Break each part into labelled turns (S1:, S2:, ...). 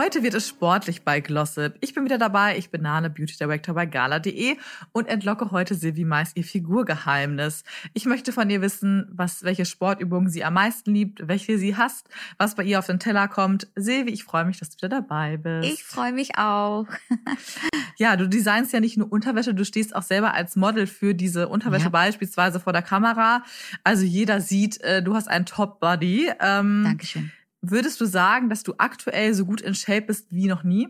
S1: Heute wird es sportlich bei Glossip. Ich bin wieder dabei. Ich bin Nane, Beauty Director bei gala.de und entlocke heute Silvi Mais ihr Figurgeheimnis. Ich möchte von ihr wissen, was, welche Sportübungen sie am meisten liebt, welche sie hasst, was bei ihr auf den Teller kommt. Silvi, ich freue mich, dass du wieder dabei bist.
S2: Ich freue mich auch.
S1: ja, du designst ja nicht nur Unterwäsche, du stehst auch selber als Model für diese Unterwäsche ja. beispielsweise vor der Kamera. Also jeder sieht, äh, du hast einen Top-Body.
S2: Ähm, Dankeschön.
S1: Würdest du sagen, dass du aktuell so gut in Shape bist wie noch nie?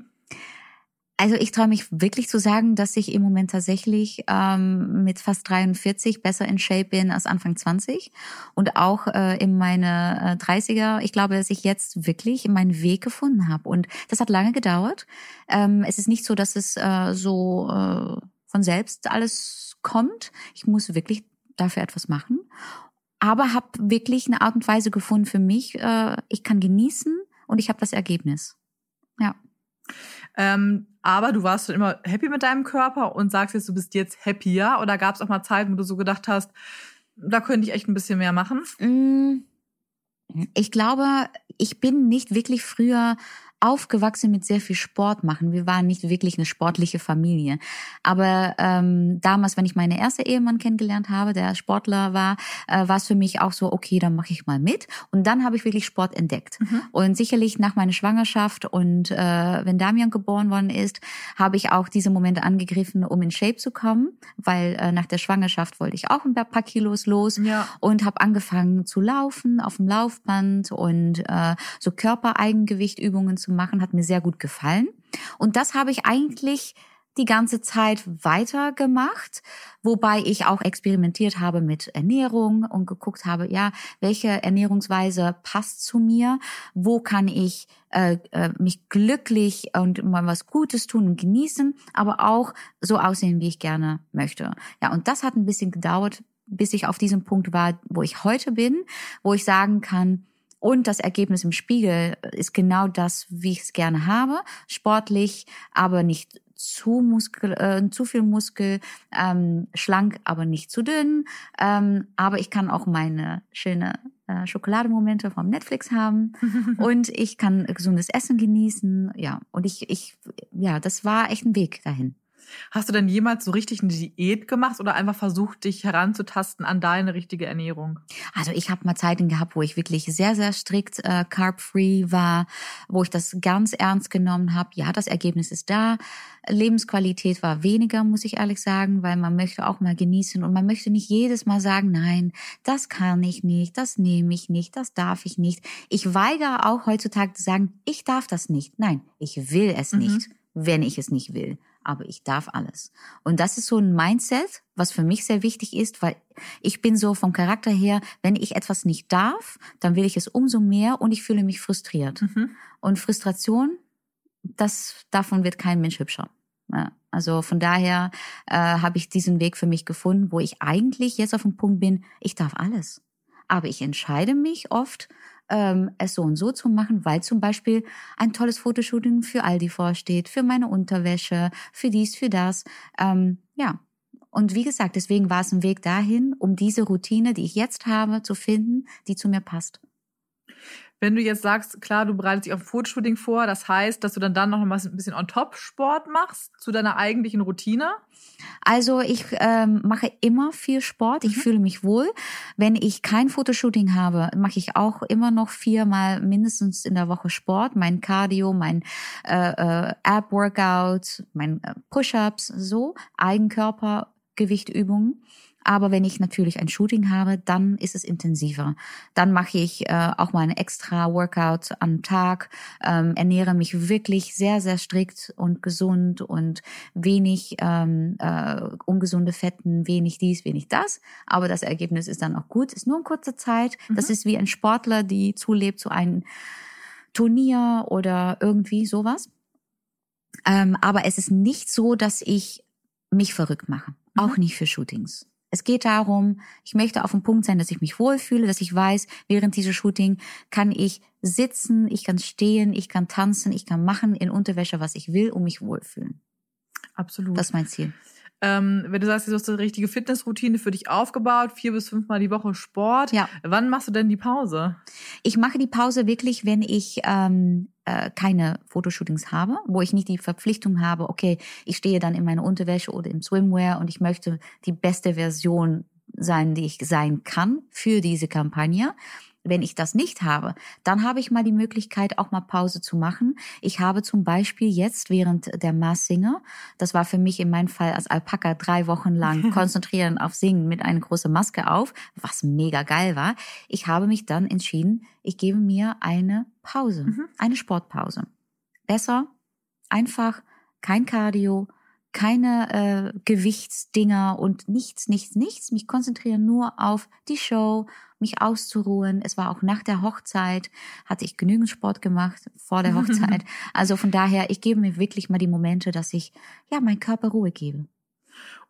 S2: Also ich traue mich wirklich zu sagen, dass ich im Moment tatsächlich ähm, mit fast 43 besser in Shape bin als Anfang 20 und auch äh, in meine äh, 30er. Ich glaube, dass ich jetzt wirklich meinen Weg gefunden habe und das hat lange gedauert. Ähm, es ist nicht so, dass es äh, so äh, von selbst alles kommt. Ich muss wirklich dafür etwas machen aber habe wirklich eine Art und Weise gefunden für mich. Äh, ich kann genießen und ich habe das Ergebnis. Ja.
S1: Ähm, aber du warst schon immer happy mit deinem Körper und sagst jetzt, du bist jetzt happier. Oder gab es auch mal Zeiten, wo du so gedacht hast, da könnte ich echt ein bisschen mehr machen?
S2: Mm, ich glaube, ich bin nicht wirklich früher aufgewachsen mit sehr viel Sport machen. Wir waren nicht wirklich eine sportliche Familie. Aber ähm, damals, wenn ich meine erste Ehemann kennengelernt habe, der Sportler war, äh, war es für mich auch so, okay, dann mache ich mal mit. Und dann habe ich wirklich Sport entdeckt. Mhm. Und sicherlich nach meiner Schwangerschaft und äh, wenn Damian geboren worden ist, habe ich auch diese Momente angegriffen, um in Shape zu kommen, weil äh, nach der Schwangerschaft wollte ich auch ein paar Kilos los ja. und habe angefangen zu laufen auf dem Laufband und äh, so Körpereigengewichtübungen zu machen, hat mir sehr gut gefallen. Und das habe ich eigentlich die ganze Zeit weitergemacht, wobei ich auch experimentiert habe mit Ernährung und geguckt habe, ja, welche Ernährungsweise passt zu mir, wo kann ich äh, äh, mich glücklich und mal was Gutes tun und genießen, aber auch so aussehen, wie ich gerne möchte. Ja, und das hat ein bisschen gedauert, bis ich auf diesem Punkt war, wo ich heute bin, wo ich sagen kann, und das Ergebnis im Spiegel ist genau das, wie ich es gerne habe. Sportlich, aber nicht zu Muskel, äh, zu viel Muskel, ähm, schlank, aber nicht zu dünn. Ähm, aber ich kann auch meine schöne äh, Schokolademomente vom Netflix haben und ich kann gesundes Essen genießen. Ja, und ich, ich, ja, das war echt ein Weg dahin.
S1: Hast du denn jemals so richtig eine Diät gemacht oder einfach versucht, dich heranzutasten an deine richtige Ernährung?
S2: Also ich habe mal Zeiten gehabt, wo ich wirklich sehr, sehr strikt äh, carb-free war, wo ich das ganz ernst genommen habe. Ja, das Ergebnis ist da. Lebensqualität war weniger, muss ich ehrlich sagen, weil man möchte auch mal genießen und man möchte nicht jedes Mal sagen, nein, das kann ich nicht, das nehme ich nicht, das darf ich nicht. Ich weigere auch heutzutage zu sagen, ich darf das nicht. Nein, ich will es mhm. nicht, wenn ich es nicht will aber ich darf alles. Und das ist so ein Mindset, was für mich sehr wichtig ist, weil ich bin so vom Charakter her, wenn ich etwas nicht darf, dann will ich es umso mehr und ich fühle mich frustriert. Mhm. Und Frustration, das davon wird kein Mensch hübscher. Ja, also von daher äh, habe ich diesen Weg für mich gefunden, wo ich eigentlich jetzt auf dem Punkt bin, ich darf alles. Aber ich entscheide mich oft, ähm, es so und so zu machen, weil zum Beispiel ein tolles Fotoshooting für Aldi vorsteht, für meine Unterwäsche, für dies, für das. Ähm, ja. Und wie gesagt, deswegen war es ein Weg dahin, um diese Routine, die ich jetzt habe, zu finden, die zu mir passt.
S1: Wenn du jetzt sagst, klar, du bereitest dich auf ein Fotoshooting vor, das heißt, dass du dann dann noch mal ein bisschen on top Sport machst zu deiner eigentlichen Routine?
S2: Also ich ähm, mache immer viel Sport. Ich mhm. fühle mich wohl. Wenn ich kein Fotoshooting habe, mache ich auch immer noch viermal mindestens in der Woche Sport. Mein Cardio, mein äh, äh, Ab-Workout, mein äh, Push-ups, so Eigenkörpergewichtübungen. Aber wenn ich natürlich ein Shooting habe, dann ist es intensiver. Dann mache ich äh, auch mal ein extra Workout am Tag, ähm, ernähre mich wirklich sehr, sehr strikt und gesund und wenig ähm, äh, ungesunde Fetten, wenig dies, wenig das. Aber das Ergebnis ist dann auch gut. Ist nur eine kurze Zeit. Mhm. Das ist wie ein Sportler, die zulebt zu einem Turnier oder irgendwie sowas. Ähm, aber es ist nicht so, dass ich mich verrückt mache. Auch mhm. nicht für Shootings. Es geht darum, ich möchte auf dem Punkt sein, dass ich mich wohlfühle, dass ich weiß, während dieser Shooting kann ich sitzen, ich kann stehen, ich kann tanzen, ich kann machen in Unterwäsche, was ich will, um mich wohlfühlen.
S1: Absolut.
S2: Das ist mein Ziel.
S1: Ähm, wenn du sagst, du hast eine richtige Fitnessroutine für dich aufgebaut, vier bis fünfmal die Woche Sport.
S2: Ja.
S1: Wann machst du denn die Pause?
S2: Ich mache die Pause wirklich, wenn ich ähm, äh, keine Fotoshootings habe, wo ich nicht die Verpflichtung habe, okay, ich stehe dann in meiner Unterwäsche oder im Swimwear und ich möchte die beste Version sein, die ich sein kann für diese Kampagne. Wenn ich das nicht habe, dann habe ich mal die Möglichkeit, auch mal Pause zu machen. Ich habe zum Beispiel jetzt während der Mars Singer, das war für mich in meinem Fall als Alpaka drei Wochen lang konzentrieren auf Singen mit einer großen Maske auf, was mega geil war. Ich habe mich dann entschieden, ich gebe mir eine Pause,
S1: Mhm.
S2: eine Sportpause. Besser, einfach, kein Cardio, keine äh, Gewichtsdinger und nichts, nichts, nichts. Mich konzentrieren nur auf die Show, mich auszuruhen. Es war auch nach der Hochzeit, hatte ich genügend Sport gemacht vor der Hochzeit. Also von daher, ich gebe mir wirklich mal die Momente, dass ich ja meinem Körper Ruhe gebe.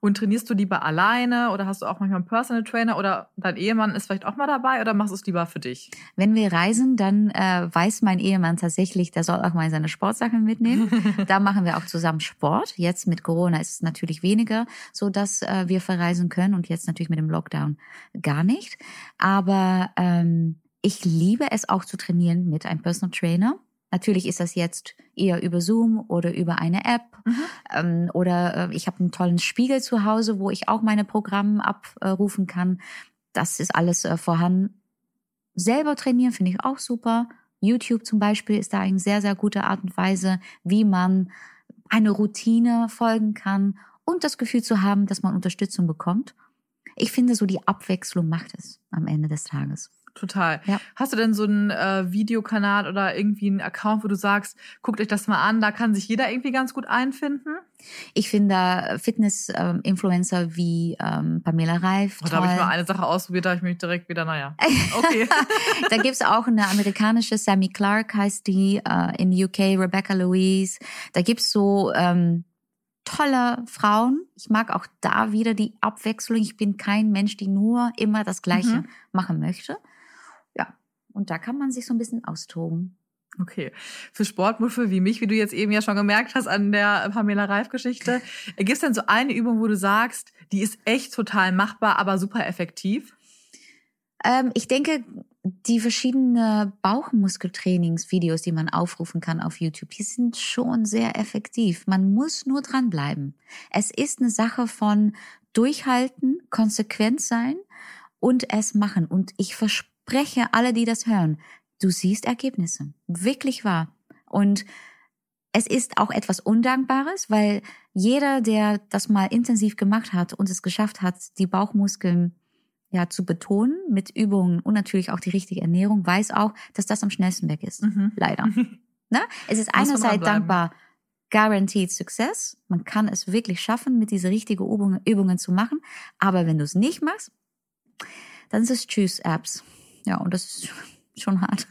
S1: Und trainierst du lieber alleine oder hast du auch manchmal einen Personal Trainer oder dein Ehemann ist vielleicht auch mal dabei oder machst du es lieber für dich?
S2: Wenn wir reisen, dann äh, weiß mein Ehemann tatsächlich, der soll auch mal seine Sportsachen mitnehmen. da machen wir auch zusammen Sport. Jetzt mit Corona ist es natürlich weniger, so dass äh, wir verreisen können und jetzt natürlich mit dem Lockdown gar nicht. Aber ähm, ich liebe es auch zu trainieren mit einem Personal Trainer. Natürlich ist das jetzt eher über Zoom oder über eine App. Ähm, oder äh, ich habe einen tollen Spiegel zu Hause, wo ich auch meine Programme abrufen kann. Das ist alles äh, vorhanden. Selber trainieren finde ich auch super. YouTube zum Beispiel ist da eine sehr, sehr gute Art und Weise, wie man eine Routine folgen kann und das Gefühl zu haben, dass man Unterstützung bekommt. Ich finde, so die Abwechslung macht es am Ende des Tages.
S1: Total.
S2: Ja.
S1: Hast du denn so einen äh, Videokanal oder irgendwie einen Account, wo du sagst, guckt euch das mal an, da kann sich jeder irgendwie ganz gut einfinden?
S2: Ich finde Fitness-Influencer wie ähm, Pamela Reif
S1: Oh, da habe ich mal eine Sache ausprobiert, da habe ich mich direkt wieder, naja. Okay.
S2: da gibt's auch eine amerikanische Sammy Clark heißt die, äh, in UK Rebecca Louise. Da gibt's so ähm, tolle Frauen. Ich mag auch da wieder die Abwechslung. Ich bin kein Mensch, die nur immer das Gleiche
S1: Mhm.
S2: machen möchte. Und da kann man sich so ein bisschen austoben.
S1: Okay. Für Sportmuffel wie mich, wie du jetzt eben ja schon gemerkt hast an der Pamela Reif-Geschichte, gibt es denn so eine Übung, wo du sagst, die ist echt total machbar, aber super effektiv?
S2: Ähm, ich denke, die verschiedenen Bauchmuskeltrainingsvideos, die man aufrufen kann auf YouTube, die sind schon sehr effektiv. Man muss nur dranbleiben. Es ist eine Sache von durchhalten, konsequent sein und es machen. Und ich verspreche alle, die das hören, du siehst Ergebnisse. Wirklich wahr. Und es ist auch etwas Undankbares, weil jeder, der das mal intensiv gemacht hat und es geschafft hat, die Bauchmuskeln ja zu betonen mit Übungen und natürlich auch die richtige Ernährung, weiß auch, dass das am schnellsten weg ist.
S1: Mhm.
S2: Leider. Ne? Es ist
S1: Muss
S2: einerseits dankbar, guaranteed Success. Man kann es wirklich schaffen, mit diese richtigen Übungen, Übungen zu machen. Aber wenn du es nicht machst, dann ist es Tschüss Apps. Ja, und das ist schon hart.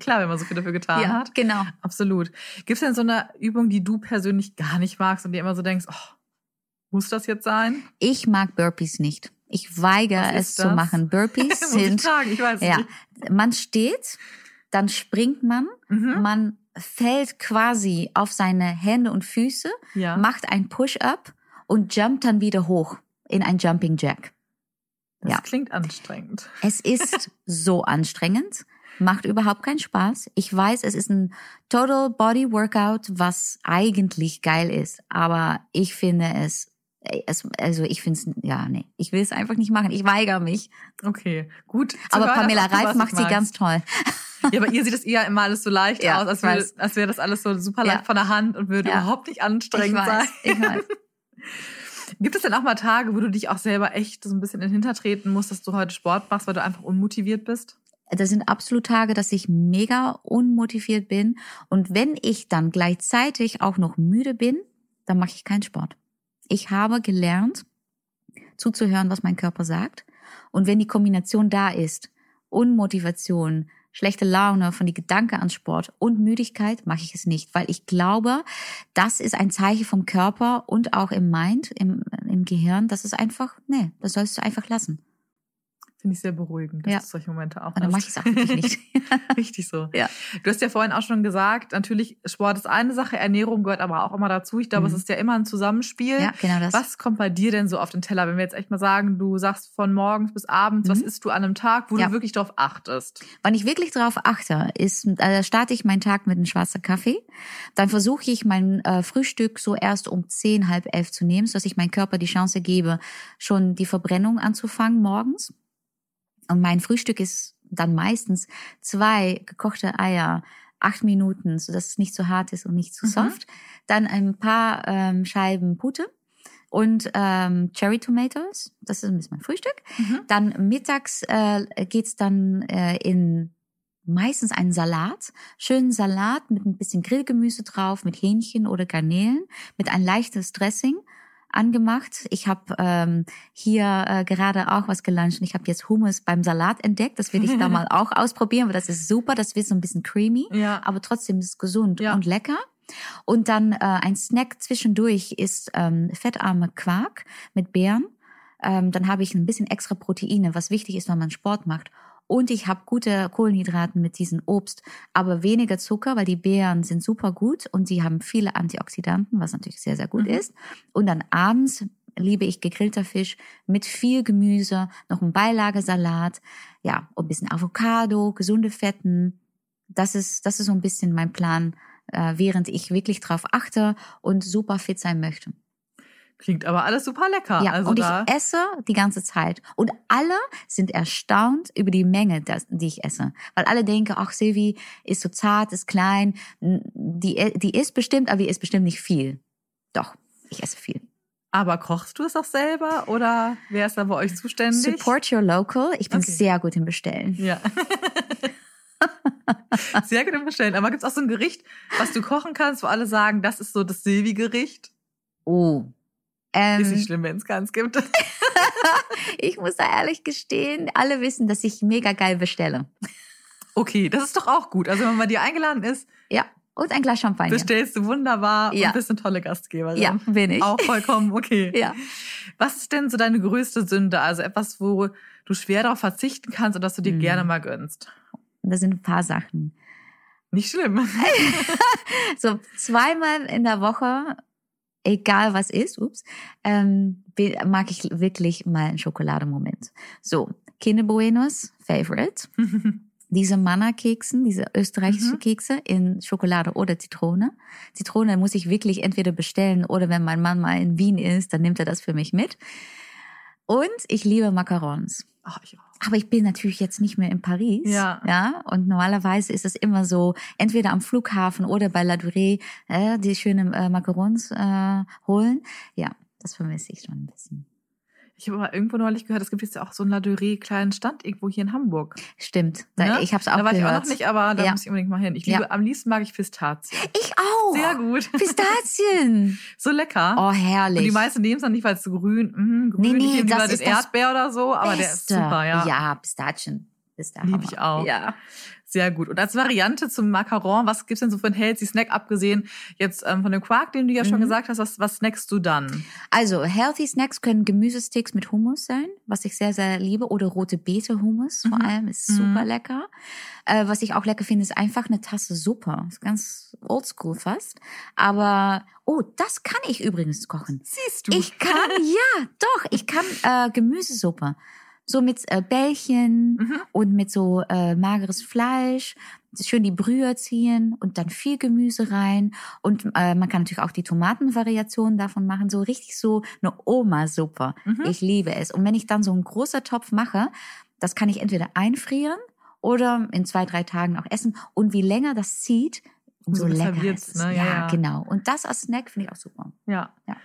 S1: Klar, wenn man so viel dafür getan hat.
S2: genau.
S1: Absolut. Gibt es denn so eine Übung, die du persönlich gar nicht magst und dir immer so denkst, oh, muss das jetzt sein?
S2: Ich mag Burpees nicht. Ich weigere es
S1: ist
S2: zu
S1: das?
S2: machen. Burpees
S1: ich
S2: sind,
S1: fragen, ich weiß
S2: ja,
S1: nicht.
S2: man steht, dann springt man,
S1: Mhm.
S2: man fällt quasi auf seine Hände und Füße,
S1: Ja.
S2: macht ein Push-up und jumpt dann wieder hoch in ein Jumping Jack.
S1: Das
S2: ja.
S1: klingt anstrengend.
S2: Es ist so anstrengend, macht überhaupt keinen Spaß. Ich weiß, es ist ein Total Body Workout, was eigentlich geil ist, aber ich finde es, es also ich finde es, ja, nee, ich will es einfach nicht machen. Ich weigere mich.
S1: Okay, gut.
S2: aber
S1: hören,
S2: Pamela Reif macht sie ganz toll.
S1: Ja, bei ihr sieht es eher immer alles so leicht
S2: Ja,
S1: aus, als
S2: ich
S1: wäre als wäre das alles so super
S2: Ja.
S1: leicht von der Hand und würde
S2: Ja.
S1: überhaupt nicht
S2: Ich
S1: anstrengend
S2: weiß,
S1: sein.
S2: ich weiß.
S1: Gibt es denn auch mal Tage, wo du dich auch selber echt so ein bisschen in den Hintertreten musst, dass du heute Sport machst, weil du einfach unmotiviert bist?
S2: Das sind absolut Tage, dass ich mega unmotiviert bin. Und wenn ich dann gleichzeitig auch noch müde bin, dann mache ich keinen Sport. Ich habe gelernt, zuzuhören, was mein Körper sagt. Und wenn die Kombination da ist, Unmotivation, schlechte Laune, von die Gedanke an Sport und Müdigkeit, mache ich es nicht, weil ich glaube, das ist ein Zeichen vom Körper und auch im Mind, im, im Gehirn, das ist einfach, nee, das sollst du einfach lassen.
S1: Finde ich sehr beruhigend, dass
S2: Ja.
S1: du solche Momente auch
S2: Und dann mache ich es auch wirklich nicht.
S1: Richtig so.
S2: Ja.
S1: Du hast ja vorhin auch schon gesagt, natürlich, Sport ist eine Sache, Ernährung gehört aber auch immer dazu. Ich glaube,
S2: Mhm.
S1: es ist ja immer ein Zusammenspiel.
S2: ja, genau das.
S1: Was kommt bei dir denn so auf den Teller, wenn wir jetzt echt mal sagen, du sagst von morgens bis abends, was
S2: Mhm.
S1: isst du an einem Tag, wo
S2: Ja.
S1: du wirklich drauf achtest?
S2: Wann ich wirklich darauf achte, ist, äh, starte ich meinen Tag mit einem schwarzen Kaffee. Dann versuche ich mein äh, Frühstück so erst um zehn, halb elf zu nehmen, sodass ich meinem Körper die Chance gebe, schon die Verbrennung anzufangen morgens. Und mein Frühstück ist dann meistens zwei gekochte Eier, acht Minuten, sodass es nicht zu hart ist und nicht zu
S1: Mhm.
S2: soft. Dann ein paar ähm, Scheiben Pute und ähm, Cherry Tomatoes. Das ist ein bisschen mein Frühstück.
S1: Mhm.
S2: Dann mittags äh, geht's dann äh, in meistens einen Salat, schönen Salat mit ein bisschen Grillgemüse drauf, mit Hähnchen oder Garnelen, mit ein leichtes Dressing angemacht. Ich habe ähm, hier äh, gerade auch was gelauncht und ich habe jetzt Hummus beim Salat entdeckt. Das will ich da mal auch ausprobieren, weil das ist super. Das wird so ein bisschen creamy,
S1: Ja.
S2: aber trotzdem ist es gesund
S1: Ja.
S2: und lecker. Und dann äh, ein Snack zwischendurch ist ähm, fettarme Quark mit Beeren. Ähm, dann habe ich ein bisschen extra Proteine, was wichtig ist, wenn man Sport macht. Und ich habe gute Kohlenhydraten mit diesem Obst, aber weniger Zucker, weil die Beeren sind super gut und sie haben viele Antioxidanten, was natürlich sehr, sehr gut
S1: Mhm.
S2: ist. Und dann abends liebe ich gegrillter Fisch mit viel Gemüse, noch ein Beilagesalat, ja, und ein bisschen Avocado, gesunde Fetten. Das ist, das ist so ein bisschen mein Plan, äh, während ich wirklich drauf achte und super fit sein möchte.
S1: Klingt aber alles super lecker.
S2: Ja,
S1: also
S2: und ich esse die ganze Zeit. Und alle sind erstaunt über die Menge, das, die ich esse. Weil alle denken, ach, Silvi ist so zart, ist klein. Die, die isst bestimmt, aber die isst bestimmt nicht viel. Doch, ich esse viel.
S1: aber kochst du es auch selber oder wer ist da bei euch zuständig?
S2: Support your local. Ich bin
S1: Okay.
S2: sehr gut im Bestellen.
S1: Ja. Sehr gut im Bestellen. Aber gibt es auch so ein Gericht, was du kochen kannst, wo alle sagen, das ist so das Silvi-Gericht?
S2: Oh. Ähm,
S1: Ist nicht schlimm, wenn es keins gibt.
S2: ich muss da ehrlich gestehen, alle wissen, dass ich mega geil bestelle.
S1: Okay, das ist doch auch gut. Also wenn man dir eingeladen ist,
S2: Ja, und ein Glas Champagner.
S1: bestellst du wunderbar
S2: Ja.
S1: und bist eine tolle Gastgeberin.
S2: Ja, bin ich.
S1: Auch vollkommen okay.
S2: Ja.
S1: Was ist denn so deine größte Sünde? Also etwas, wo du schwer darauf verzichten kannst und das du dir
S2: Mhm.
S1: gerne mal gönnst.
S2: Das sind ein paar Sachen.
S1: Nicht schlimm.
S2: So zweimal in der Woche, egal was ist, ups, ähm, mag ich wirklich mal einen Schokolademoment. So, Kinder Buenos, Favorite. Diese Manna-Keksen, diese österreichischen
S1: Mhm.
S2: Kekse in Schokolade oder Zitrone. Zitrone muss ich wirklich entweder bestellen oder wenn mein Mann mal in Wien ist, dann nimmt er das für mich mit. Und ich liebe Macarons.
S1: Ach, ich auch.
S2: Aber ich bin natürlich jetzt nicht mehr in Paris.
S1: Ja.
S2: ja. Und normalerweise ist es immer so, entweder am Flughafen oder bei La Durée, äh, die schönen äh, Macarons äh, holen. Ja, das vermisse ich schon ein bisschen.
S1: Ich habe aber irgendwo neulich gehört, es gibt jetzt ja auch so einen La Durée kleinen Stand irgendwo hier in Hamburg.
S2: Stimmt. Da,
S1: Ne?
S2: Ich habe es auch
S1: Da war ich
S2: gehört.
S1: auch noch nicht, aber da
S2: Ja.
S1: muss ich unbedingt mal hin. Ich
S2: Ja.
S1: liebe, am liebsten mag ich Pistazien.
S2: Ich auch.
S1: Sehr gut.
S2: Pistazien.
S1: So lecker.
S2: Oh,
S1: Und
S2: herrlich.
S1: die meisten nehmen es dann nicht, weil es so grün, mh, grün
S2: Nee, nee,
S1: ich
S2: das
S1: den
S2: ist das
S1: Erdbeer oder so, aber der ist
S2: Beste.
S1: super, ja.
S2: Ja, Pistazien. Ist der
S1: Lieb ich auch.
S2: Ja.
S1: Sehr gut. Und als Variante zum Macaron, was gibt's denn so für einen healthy Snack, abgesehen jetzt ähm, von dem Quark, den du ja schon
S2: Mhm.
S1: gesagt hast, was, was snackst du dann?
S2: Also, healthy Snacks können Gemüsesticks mit Hummus sein, was ich sehr, sehr liebe. Oder rote Beete Hummus vor
S1: Mhm.
S2: allem, ist
S1: Mhm.
S2: super lecker. Äh, was ich auch lecker finde, ist einfach eine Tasse Suppe. Ist ganz oldschool fast. Aber, oh, das kann ich übrigens kochen.
S1: Siehst du.
S2: Ich kann, ja, doch, ich kann äh, Gemüsesuppe. So mit äh, Bällchen
S1: Mhm.
S2: und mit so äh, mageres Fleisch, schön die Brühe ziehen und dann viel Gemüse rein. Und äh, man kann natürlich auch die Tomatenvariation davon machen, so richtig so eine Oma-Suppe.
S1: Mhm.
S2: Ich liebe es. Und wenn ich dann so einen großer Topf mache, das kann ich entweder einfrieren oder in zwei, drei Tagen auch essen. Und wie länger das zieht, umso
S1: besser
S2: lecker
S1: wird's,
S2: ist es.
S1: ne? Ja,
S2: Ja,
S1: ja.
S2: genau. Und das als Snack finde ich auch super.
S1: Ja.
S2: Ja.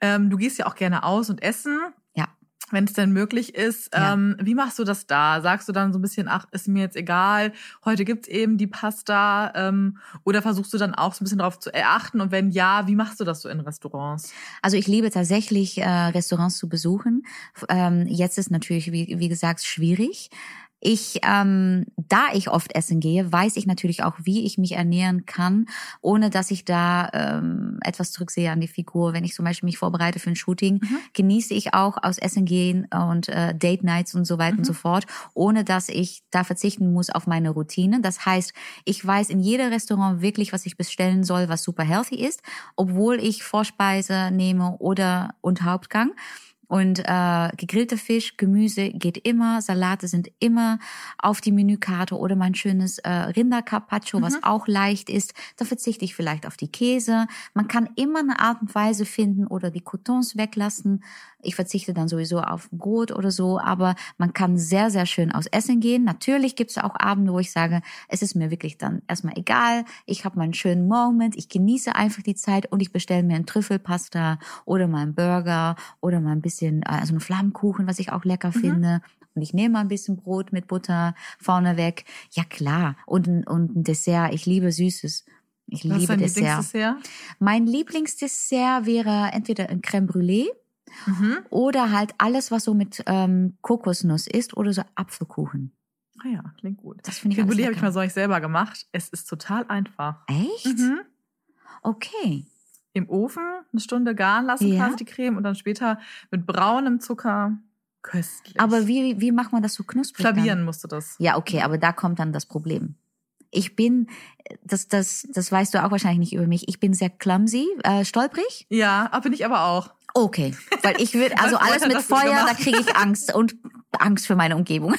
S1: Ähm, du gehst ja auch gerne aus und essen. Wenn es denn möglich ist.
S2: Ja.
S1: Ähm, wie machst du das da? Sagst du dann so ein bisschen, ach, ist mir jetzt egal, heute gibt's eben die Pasta? Ähm, oder versuchst du dann auch so ein bisschen darauf zu erachten? Und wenn ja, wie machst du das so in Restaurants?
S2: Also ich liebe tatsächlich äh, Restaurants zu besuchen. Ähm, jetzt ist natürlich, wie, wie gesagt, schwierig. Ich, ähm, da ich oft essen gehe, weiß ich natürlich auch, wie ich mich ernähren kann, ohne dass ich da ähm, etwas zurücksehe an die Figur. Wenn ich zum Beispiel mich vorbereite für ein Shooting, mhm. genieße ich auch aus Essen gehen und äh, Date Nights und so weiter mhm. und so fort, ohne dass ich da verzichten muss auf meine Routine. Das heißt, ich weiß in jedem Restaurant wirklich, was ich bestellen soll, was super healthy ist, obwohl ich Vorspeise nehme oder und Hauptgang. Und äh, gegrillter Fisch, Gemüse geht immer, Salate sind immer auf die Menükarte oder mein schönes äh, Rindercarpaccio, mhm. was auch leicht ist. Da verzichte ich vielleicht auf die Käse. Man kann immer eine Art und Weise finden oder die Cotons weglassen. Ich verzichte dann sowieso auf Brot oder so, aber man kann sehr, sehr schön aus Essen gehen. Natürlich gibt es auch Abende, wo ich sage, es ist mir wirklich dann erstmal egal. Ich habe meinen schönen Moment, ich genieße einfach die Zeit und ich bestelle mir ein Trüffelpasta oder mal einen Burger oder mal ein bisschen bisschen, also einen Flammkuchen, was ich auch lecker mhm. finde. Und ich nehme mal ein bisschen Brot mit Butter vorne weg. Ja klar. Und, und ein Dessert. Ich liebe Süßes. Ich was liebe Dessert. Lieblingsdessert. Mein Lieblingsdessert wäre entweder ein Crème Brûlée mhm. oder halt alles, was so mit ähm, Kokosnuss ist oder so Apfelkuchen.
S1: Ah ja, klingt gut. Das finde ich Brûlée habe ich mal so euch selber gemacht. Es ist total einfach.
S2: Echt? Mhm. Okay
S1: im Ofen eine Stunde garen lassen, ja. quasi die Creme, und dann später mit braunem Zucker köstlich.
S2: Aber wie, wie macht man das so knusprig?
S1: Flavieren dann? musst du das.
S2: Ja, okay, aber da kommt dann das Problem. Ich bin, das, das, das weißt du auch wahrscheinlich nicht über mich, ich bin sehr clumsy, äh, stolprig.
S1: Ja, bin ich aber auch.
S2: Okay, weil ich würde, also alles mit Feuer, da kriege ich Angst und Angst für meine Umgebung.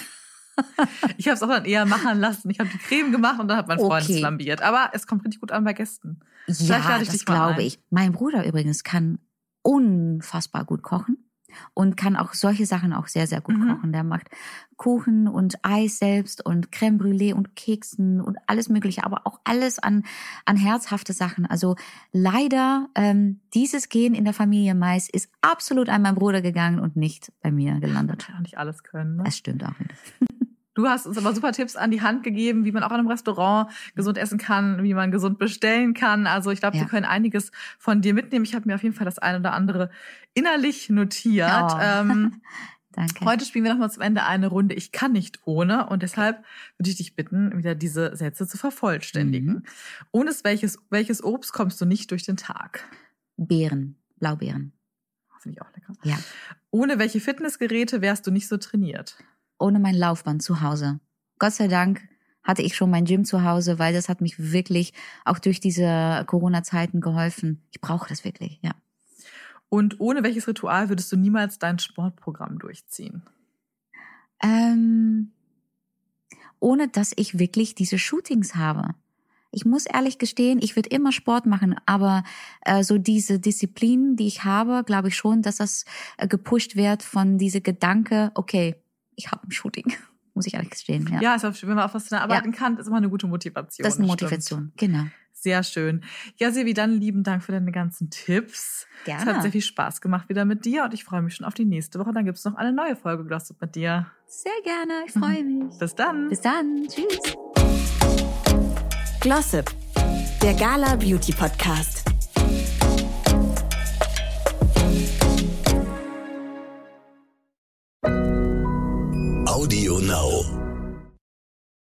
S1: ich habe es auch dann eher machen lassen. Ich habe die Creme gemacht und dann hat mein Freund okay. flambiert. Aber es kommt richtig gut an bei Gästen.
S2: Ja, das glaube ich. Mein Bruder übrigens kann unfassbar gut kochen und kann auch solche Sachen auch sehr, sehr gut mhm. kochen. Der macht Kuchen und Eis selbst und Crème Brûlée und Keksen und alles Mögliche, aber auch alles an, an herzhafte Sachen. Also leider, ähm, dieses Gen in der Familie Mais ist absolut an meinen Bruder gegangen und nicht bei mir gelandet.
S1: Kann nicht alles können. Ne?
S2: Es stimmt auch nicht.
S1: Du hast uns aber super Tipps an die Hand gegeben, wie man auch in einem Restaurant gesund essen kann, wie man gesund bestellen kann. Also ich glaube, ja. wir können einiges von dir mitnehmen. Ich habe mir auf jeden Fall das eine oder andere innerlich notiert. Oh. Ähm,
S2: Danke.
S1: Heute spielen wir nochmal zum Ende eine Runde Ich kann nicht ohne und deshalb würde ich dich bitten, wieder diese Sätze zu vervollständigen. Mhm. Ohne welches, welches Obst kommst du nicht durch den Tag?
S2: Beeren, Blaubeeren.
S1: Finde ich auch lecker.
S2: Ja.
S1: Ohne welche Fitnessgeräte wärst du nicht so trainiert?
S2: Ohne mein Laufband zu Hause. Gott sei Dank hatte ich schon mein Gym zu Hause, weil das hat mich wirklich auch durch diese Corona-Zeiten geholfen. Ich brauche das wirklich, ja.
S1: Und ohne welches Ritual würdest du niemals dein Sportprogramm durchziehen?
S2: Ähm, ohne dass ich wirklich diese Shootings habe. Ich muss ehrlich gestehen, ich würde immer Sport machen, aber äh, so diese Disziplin, die ich habe, glaube ich schon, dass das äh, gepusht wird von diese Gedanke, okay, ich habe ein Shooting. Muss ich ehrlich gestehen. Ja,
S1: ja ist, wenn man auf was arbeiten ja. kann, ist immer eine gute Motivation.
S2: Das ist eine Motivation, stimmt. genau.
S1: Sehr schön. Ja, Silvi, dann lieben Dank für deine ganzen Tipps. Gerne. Es hat sehr viel Spaß gemacht wieder mit dir und ich freue mich schon auf die nächste Woche. Dann gibt es noch eine neue Folge Glossip mit dir.
S2: Sehr gerne, ich freue mich.
S1: Bis dann.
S2: Bis dann. Tschüss.
S3: Glossip, der Gala Beauty Podcast.
S4: Audio Now.